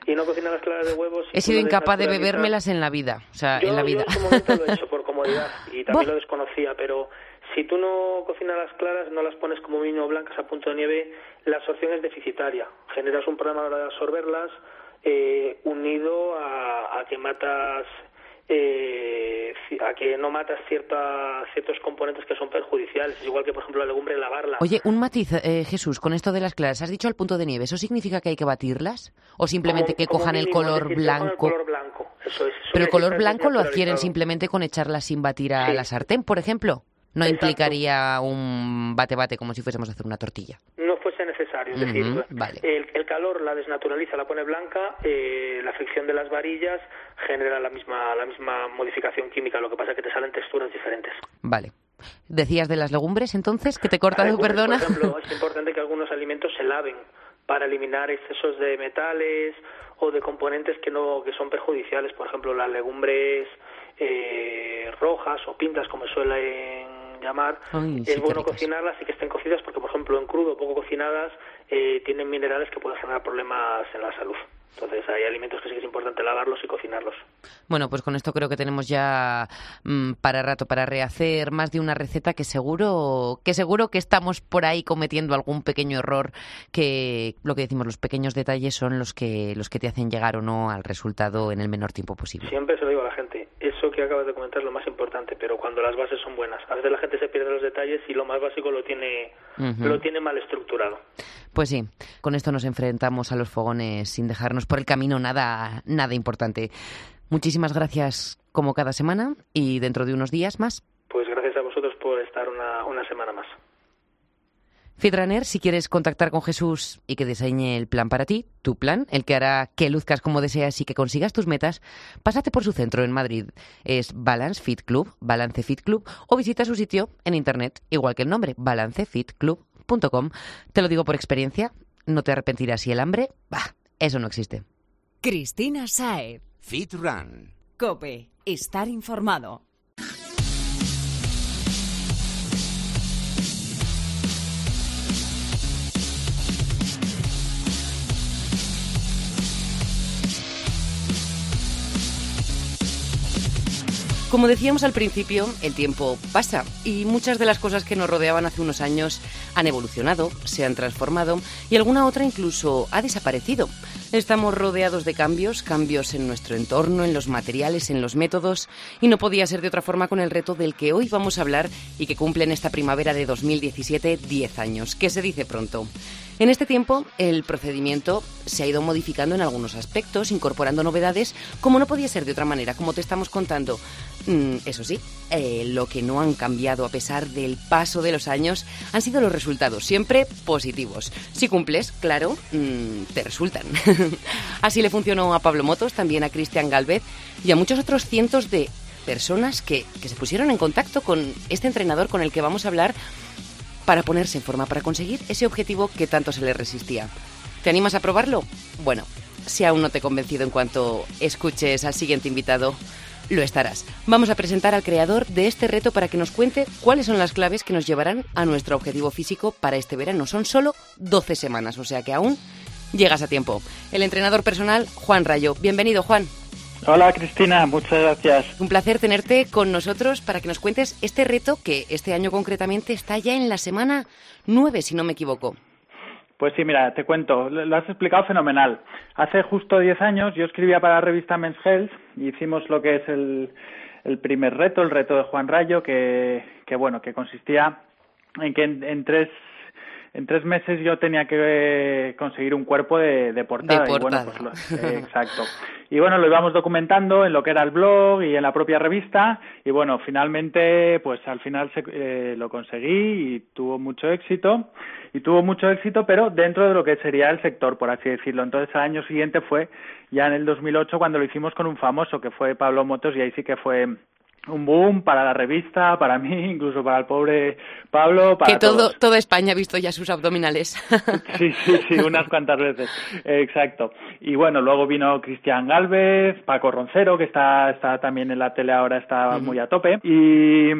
y no cocinar las claras de huevos. He sido incapaz de bebérmelas en la vida, o sea, en la vida. Yo en su momento lo he hecho por comodidad [LAUGHS] y también lo desconocía, pero si tú no cocinas las claras, no las pones como vino blancas a punto de nieve, la absorción es deficitaria. Generas un problema a la hora de absorberlas, eh, unido a, a que matas eh, a que no matas cierta, ciertos componentes que son perjudiciales. Es igual que, por ejemplo, la legumbre, lavarla. Oye, un matiz, eh, Jesús, con esto de las claras. Has dicho al punto de nieve. ¿Eso significa que hay que batirlas? ¿O simplemente que cojan el color blanco? El color blanco, eso es. Pero el color blanco lo adquieren simplemente con echarlas sin batir a la sartén, por ejemplo. No implicaría un bate-bate como si fuésemos a hacer una tortilla. No fuese necesario, es decir, el, calor la desnaturaliza, la pone blanca, eh, la fricción de las varillas genera la misma, la misma modificación química, lo que pasa es que te salen texturas diferentes. Vale. Decías de las legumbres, entonces, que te corta de perdona. Por ejemplo, [LAUGHS] es importante que algunos alimentos se laven para eliminar excesos de metales o de componentes que no que son perjudiciales, por ejemplo, las legumbres eh, rojas o pintas, como suelen llamar, es bueno cocinarlas y que estén cocidas porque, por ejemplo, en crudo, poco cocinadas, eh, tienen minerales que pueden generar problemas en la salud. Entonces hay alimentos que sí que es importante lavarlos y cocinarlos. Bueno, pues con esto creo que tenemos ya mm, para rato para rehacer más de una receta que seguro que seguro que estamos por ahí cometiendo algún pequeño error que lo que decimos los pequeños detalles son los que los que te hacen llegar o no al resultado en el menor tiempo posible. Siempre se lo digo a la gente, que acabas de comentar es lo más importante, pero cuando las bases son buenas, a veces la gente se pierde los detalles y lo más básico lo tiene lo tiene mal estructurado. Pues sí, con esto nos enfrentamos a los fogones sin dejarnos por el camino nada, nada importante. Muchísimas gracias como cada semana y dentro de unos días más. Pues gracias a vosotros por estar una, una semana más. Fitrunner, si quieres contactar con Jesús y que diseñe el plan para ti, tu plan, el que hará que luzcas como deseas y que consigas tus metas, pásate por su centro en Madrid. Es Balance Fit Club, Balance Fit Club, o visita su sitio en internet, igual que el nombre, balancefitclub.com. Te lo digo por experiencia, no te arrepentirás si el hambre, bah, eso no existe. Cristina Saed. Fit Run. Cope. Estar informado. Como decíamos al principio, el tiempo pasa y muchas de las cosas que nos rodeaban hace unos años han evolucionado, se han transformado y alguna otra incluso ha desaparecido. Estamos rodeados de cambios, cambios en nuestro entorno, en los materiales, en los métodos, y no podía ser de otra forma con el reto del que hoy vamos a hablar y que cumple en esta primavera de 2017 10 años, que se dice pronto. En este tiempo, el procedimiento se ha ido modificando en algunos aspectos, incorporando novedades, como no podía ser de otra manera, como te estamos contando. Mm, eso sí, eh, lo que no han cambiado a pesar del paso de los años han sido los resultados, siempre positivos. Si cumples, claro, mm, te resultan. [LAUGHS] [LAUGHS] Así le funcionó a Pablo Motos, también a Cristian Galvez y a muchos otros cientos de personas que, se pusieron en contacto con este entrenador con el que vamos a hablar para ponerse en forma, para conseguir ese objetivo que tanto se le resistía. ¿Te animas a probarlo? Bueno, si aún no te he convencido en cuanto escuches al siguiente invitado, lo estarás. Vamos a presentar al creador de este reto para que nos cuente cuáles son las claves que nos llevarán a nuestro objetivo físico para este verano. Son solo 12 semanas, o sea que aún llegas a tiempo. El entrenador personal, Juan Rayo. Bienvenido, Juan. Hola Cristina, muchas gracias. Un placer tenerte con nosotros para que nos cuentes este reto que este año concretamente está ya en la semana 9, si no me equivoco. Pues sí, mira, te cuento, lo has explicado fenomenal. Hace justo 10 años yo escribía para la revista Men's Health y hicimos lo que es el, el primer reto, el reto de Juan Rayo, que, que bueno, que consistía en que en tres en tres meses yo tenía que eh, conseguir un cuerpo de, de portada. Y bueno, pues eh, exacto. Y bueno, lo íbamos documentando en lo que era el blog y en la propia revista. Y bueno, finalmente, pues al final se, eh, lo conseguí y tuvo mucho éxito. Y tuvo mucho éxito, pero dentro de lo que sería el sector, por así decirlo. Entonces, al año siguiente fue ya en el 2008 cuando lo hicimos con un famoso que fue Pablo Motos y ahí sí que fue un boom para la revista, para mí, [LAUGHS] incluso para el pobre Pablo. Para que todo, toda España ha visto ya sus abdominales. [LAUGHS] Sí, sí, sí, unas cuantas veces. Exacto. Y bueno, luego vino Cristian Galvez, Paco Roncero, que está, está también en la tele ahora, está muy a tope. Y,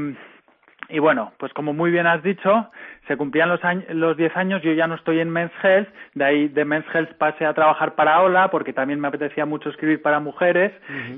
y bueno, pues como muy bien has dicho, se cumplían los, años, los 10 años, yo ya no estoy en Men's Health, de ahí de Men's Health pasé a trabajar para Ola, porque también me apetecía mucho escribir para mujeres,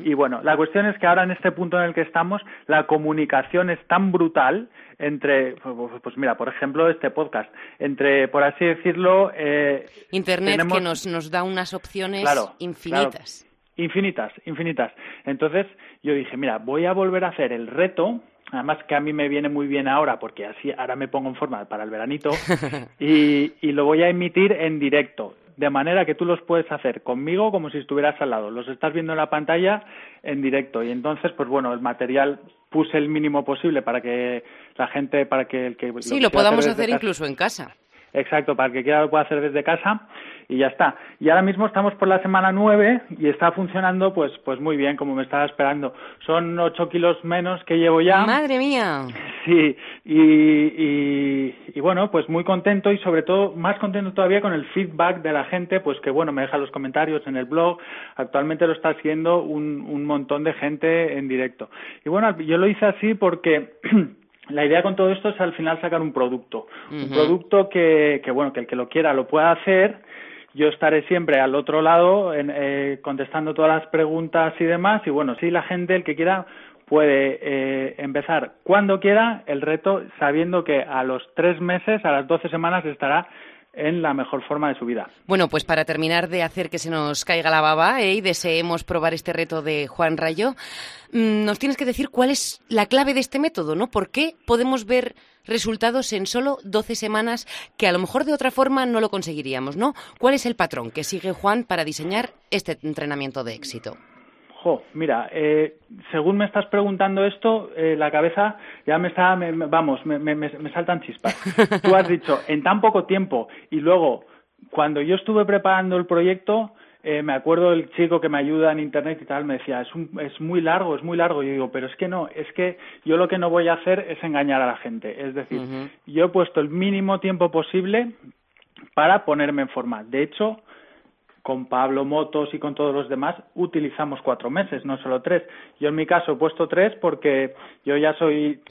y bueno, la cuestión es que ahora en este punto en el que estamos, la comunicación es tan brutal entre, pues mira, por ejemplo, este podcast, entre, por así decirlo... Eh, Internet que nos, nos da unas opciones infinitas. Infinitas, infinitas. Entonces yo dije, mira, voy a volver a hacer el reto Además que a mí me viene muy bien ahora porque así ahora me pongo en forma para el veranito [LAUGHS] y, y lo voy a emitir en directo de manera que tú los puedes hacer conmigo como si estuvieras al lado. Los estás viendo en la pantalla en directo y entonces, pues bueno, el material puse el mínimo posible para que la gente, para que el que... Sí, lo, podamos hacer incluso en casa. Exacto, para el que quiera lo pueda hacer desde casa y ya está. Y ahora mismo estamos por la semana nueve y está funcionando pues pues muy bien, como me estaba esperando. Son ocho kilos menos que llevo ya. ¡Madre mía! Sí, y, y, y, bueno, pues muy contento y sobre todo más contento todavía con el feedback de la gente, pues que bueno, me deja los comentarios en el blog. Actualmente lo está haciendo un, un montón de gente en directo. Y bueno, yo lo hice así porque... [CLEARS THROAT] la idea con todo esto es al final sacar un producto, un producto que, que, bueno, que el que lo quiera lo pueda hacer. Yo estaré siempre al otro lado en, eh, contestando todas las preguntas y demás. Y bueno, si la gente, el que quiera, puede eh, empezar cuando quiera el reto, sabiendo que a los tres meses, a las doce semanas, estará en la mejor forma de su vida. Bueno, pues para terminar de hacer que se nos caiga la baba ¿eh? y deseemos probar este reto de Juan Rayo, mm, nos tienes que decir cuál es la clave de este método, ¿no? ¿Por qué podemos ver resultados en solo 12 semanas que a lo mejor de otra forma no lo conseguiríamos, ¿no? ¿Cuál es el patrón que sigue Juan para diseñar este entrenamiento de éxito? Mira, eh, según me estás preguntando esto, eh, la cabeza ya me está, vamos, me, me, me, saltan chispas. Tú has dicho, en tan poco tiempo, y luego, cuando yo estuve preparando el proyecto, eh, me acuerdo del chico que me ayuda en internet y tal, me decía, es, un, es muy largo, es muy largo. Y yo digo, pero es que no, es que yo lo que no voy a hacer es engañar a la gente. Es decir, yo he puesto el mínimo tiempo posible para ponerme en forma. De hecho, con Pablo Motos y con todos los demás utilizamos cuatro meses, no solo tres. Yo en mi caso he puesto tres porque yo ya soy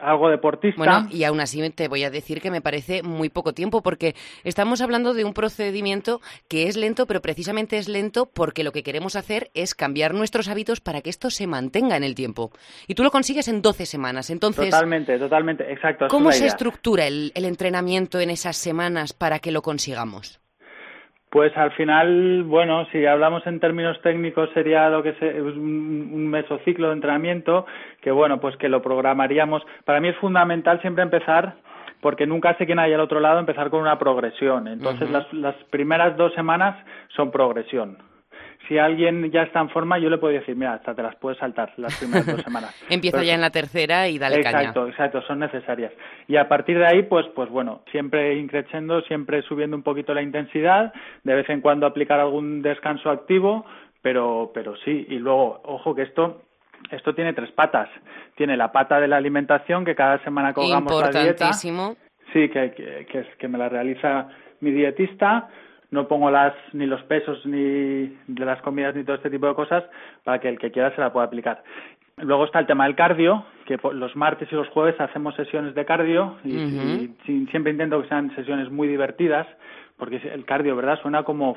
algo deportista. Bueno, y aún así te voy a decir que me parece muy poco tiempo porque estamos hablando de un procedimiento que es lento, pero precisamente es lento porque lo que queremos hacer es cambiar nuestros hábitos para que esto se mantenga en el tiempo. Y tú lo consigues en 12 semanas. Entonces, totalmente, totalmente, exacto. ¿Cómo se estructura el entrenamiento en esas semanas para que lo consigamos? Pues al final, bueno, si hablamos en términos técnicos sería lo que es un, mesociclo de entrenamiento, que bueno, pues que lo programaríamos. Para mí es fundamental siempre empezar porque nunca sé quién hay al otro lado, empezar con una progresión. Entonces, las, las primeras dos semanas son progresión si alguien ya está en forma, yo le puedo decir, mira, hasta te las puedes saltar las primeras dos semanas. [LAUGHS] Empieza ya en la tercera y dale caña. Exacto, exacto, son necesarias. Y a partir de ahí, pues, pues bueno, siempre increciendo, siempre subiendo un poquito la intensidad, de vez en cuando aplicar algún descanso activo, pero, pero sí. Y luego, ojo que esto esto tiene tres patas. Tiene la pata de la alimentación, que cada semana colgamos la dieta. Sí, que, que, que, que me la realiza mi dietista no pongo las ni los pesos ni de las comidas ni todo este tipo de cosas para que el que quiera se la pueda aplicar. Luego está el tema del cardio, que los martes y los jueves hacemos sesiones de cardio y, siempre intento que sean sesiones muy divertidas, porque el cardio, ¿verdad? Suena como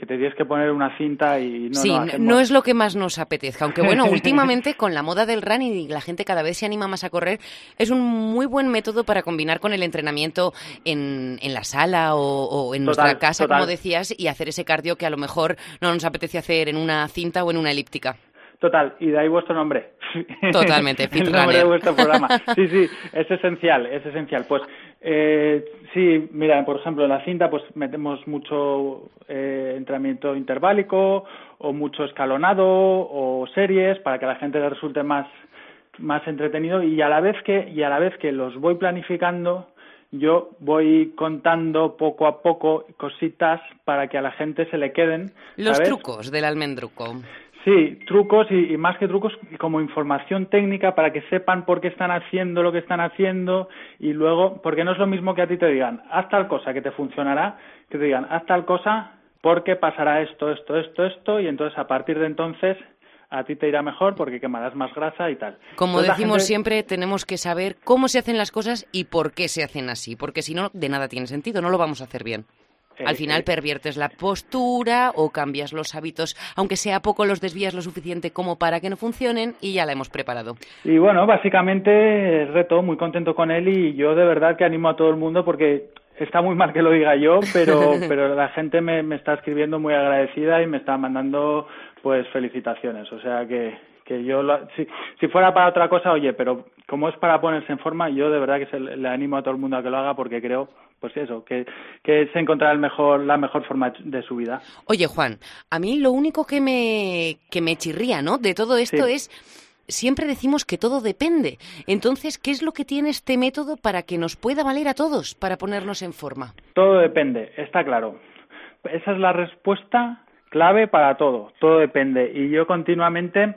que te tienes que poner una cinta y no Sí, no, es lo que más nos apetezca, aunque bueno, [LAUGHS] últimamente con la moda del running y la gente cada vez se anima más a correr, es un muy buen método para combinar con el entrenamiento en, en la sala o, en nuestra casa, como decías, y hacer ese cardio que a lo mejor no nos apetece hacer en una cinta o en una elíptica. Total, y de ahí vuestro nombre. Totalmente, Fit [LAUGHS] El nombre de vuestro programa. [LAUGHS] Sí, sí, es esencial, es esencial. Pues eh, sí, mira, por ejemplo, en la cinta pues metemos mucho eh, entrenamiento interválico o mucho escalonado o series para que a la gente le resulte más más entretenido y a la vez que y a la vez que los voy planificando yo voy contando poco a poco cositas para que a la gente se le queden. Los trucos del almendruco. Sí, trucos y, más que trucos, como información técnica para que sepan por qué están haciendo lo que están haciendo y luego, porque no es lo mismo que a ti te digan, haz tal cosa que te funcionará, que te digan, haz tal cosa porque pasará esto, esto, esto, esto y entonces a partir de entonces a ti te irá mejor porque quemarás más grasa y tal. Como decimos siempre, tenemos que saber cómo se hacen las cosas y por qué se hacen así, porque si no, de nada tiene sentido, no lo vamos a hacer bien. Al final perviertes la postura o cambias los hábitos, aunque sea poco, los desvías lo suficiente como para que no funcionen y ya la hemos preparado. Y bueno, básicamente reto, muy contento con él y yo de verdad que animo a todo el mundo porque está muy mal que lo diga yo, pero, [LAUGHS] pero la gente me, me está escribiendo muy agradecida y me está mandando pues felicitaciones. O sea que, que yo si, si, fuera para otra cosa, oye, pero como es para ponerse en forma, yo de verdad que se, le animo a todo el mundo a que lo haga porque creo pues eso, que, que es encontrar el mejor, la mejor forma de su vida. Oye, Juan, a mí lo único que me, que me chirría, ¿no? De todo esto es siempre decimos que todo depende. Entonces, ¿qué es lo que tiene este método para que nos pueda valer a todos para ponernos en forma? Todo depende, está claro. Esa es la respuesta clave para todo. Todo depende. Y yo continuamente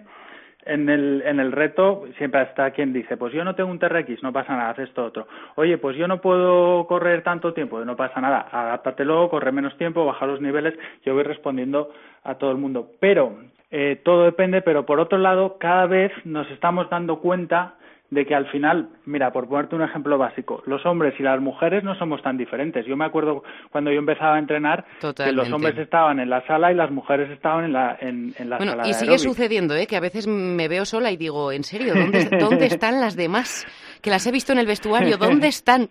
en el, en el reto siempre está quien dice, pues yo no tengo un TRX, no pasa nada, haz esto otro. Oye, pues yo no puedo correr tanto tiempo, no pasa nada, adáptatelo, corre menos tiempo, baja los niveles, yo voy respondiendo a todo el mundo. Pero eh, todo depende, pero por otro lado, cada vez nos estamos dando cuenta de que al final, mira, por ponerte un ejemplo básico, los hombres y las mujeres no somos tan diferentes. Yo me acuerdo cuando yo empezaba a entrenar que los hombres estaban en la sala y las mujeres estaban en la, en, en la bueno, sala. Y sigue sucediendo, ¿eh? que a veces me veo sola y digo, ¿en serio? ¿Dónde, ¿dónde [LAUGHS] están las demás? Que las he visto en el vestuario, ¿dónde [LAUGHS] están?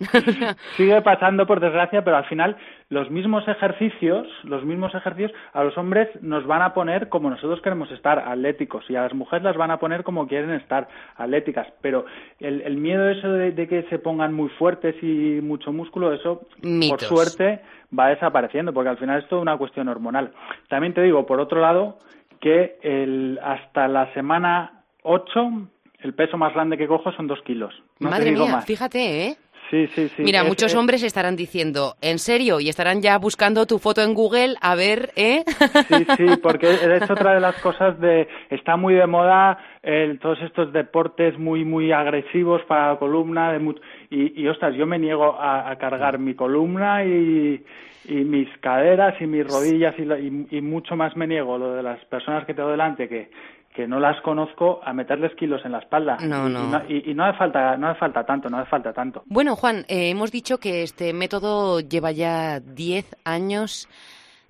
sigue pasando, por desgracia, pero al final los mismos ejercicios, los mismos ejercicios a los hombres nos van a poner como nosotros queremos estar, atléticos, y a las mujeres las van a poner como quieren estar, atléticas. Pero el, el miedo eso de, que se pongan muy fuertes y mucho músculo, eso, por suerte, va desapareciendo, porque al final es toda una cuestión hormonal. También te digo, por otro lado, que el, hasta la semana 8 el peso más grande que cojo son dos kilos. Madre mía, fíjate, ¿eh? Sí, sí, sí. Mira, muchos hombres estarán diciendo, ¿en serio? Y estarán ya buscando tu foto en Google a ver, ¿eh? [LAUGHS] Sí, sí, porque es otra de las cosas de... Está muy de moda el, todos estos deportes muy, muy agresivos para la columna. De y, y, ostras, yo me niego a, cargar mi columna y, y, mis caderas y mis rodillas y, y, mucho más me niego lo de las personas que tengo delante que que no las conozco a meterles kilos en la espalda. No, no. Y, no, hace falta, no hace falta tanto, no hace falta tanto. Bueno, Juan, eh, hemos dicho que este método lleva ya 10 años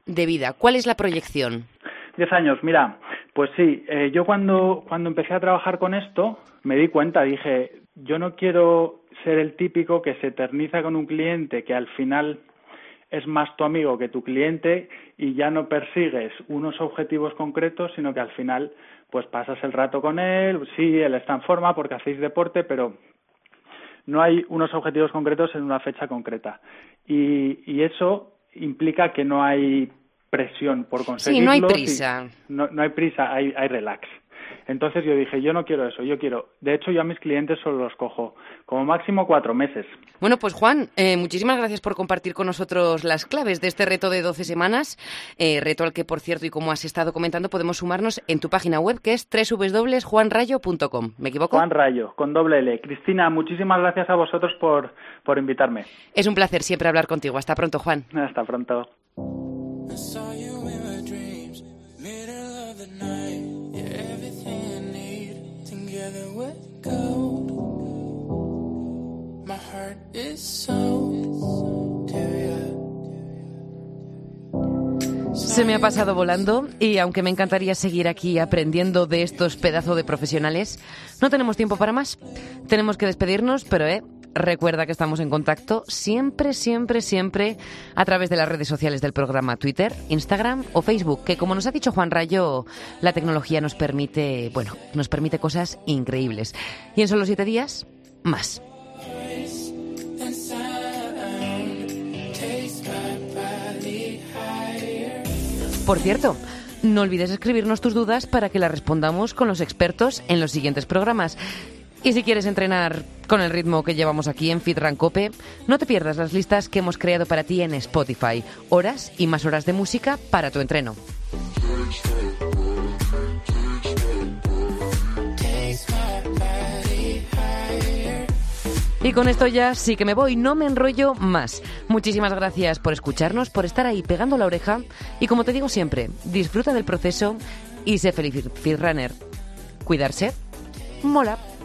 de vida. ¿Cuál es la proyección? 10 años, mira, pues sí, eh, yo cuando, cuando empecé a trabajar con esto me di cuenta, dije, yo no quiero ser el típico que se eterniza con un cliente que al final es más tu amigo que tu cliente y ya no persigues unos objetivos concretos, sino que al final pues pasas el rato con él, sí, él está en forma porque hacéis deporte, pero no hay unos objetivos concretos en una fecha concreta. Y, y eso implica que no hay presión por conseguirlo. Sí, no hay prisa. No, no hay prisa, hay, hay relax. Entonces yo dije, yo no quiero eso, yo quiero. De hecho, yo a mis clientes solo los cojo como máximo cuatro meses. Bueno, pues Juan, eh, muchísimas gracias por compartir con nosotros las claves de este reto de 12 semanas. Eh, reto al que, por cierto, y como has estado comentando, podemos sumarnos en tu página web que es www.juanrayo.com. ¿Me equivoco? Juan Rayo, con doble L. Cristina, muchísimas gracias a vosotros por, por invitarme. Es un placer siempre hablar contigo. Hasta pronto, Juan. Hasta pronto. Se me ha pasado volando y aunque me encantaría seguir aquí aprendiendo de estos pedazos de profesionales, no tenemos tiempo para más. Tenemos que despedirnos, pero eh, recuerda que estamos en contacto siempre, siempre, siempre a través de las redes sociales del programa Twitter, Instagram o Facebook, que como nos ha dicho Juan Rayo, la tecnología nos permite, bueno, nos permite cosas increíbles. Y en solo siete días, más. Por cierto, no olvides escribirnos tus dudas para que las respondamos con los expertos en los siguientes programas. Y si quieres entrenar con el ritmo que llevamos aquí en Fit Cope, no te pierdas las listas que hemos creado para ti en Spotify. Horas y más horas de música para tu entreno. Y con esto ya sí que me voy, no me enrollo más. Muchísimas gracias por escucharnos, por estar ahí pegando la oreja y como te digo siempre, disfruta del proceso y sé feliz Fit Runner. Cuidarse, mola.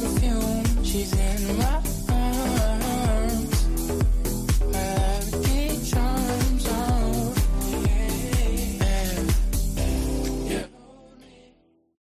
perfume. She's in my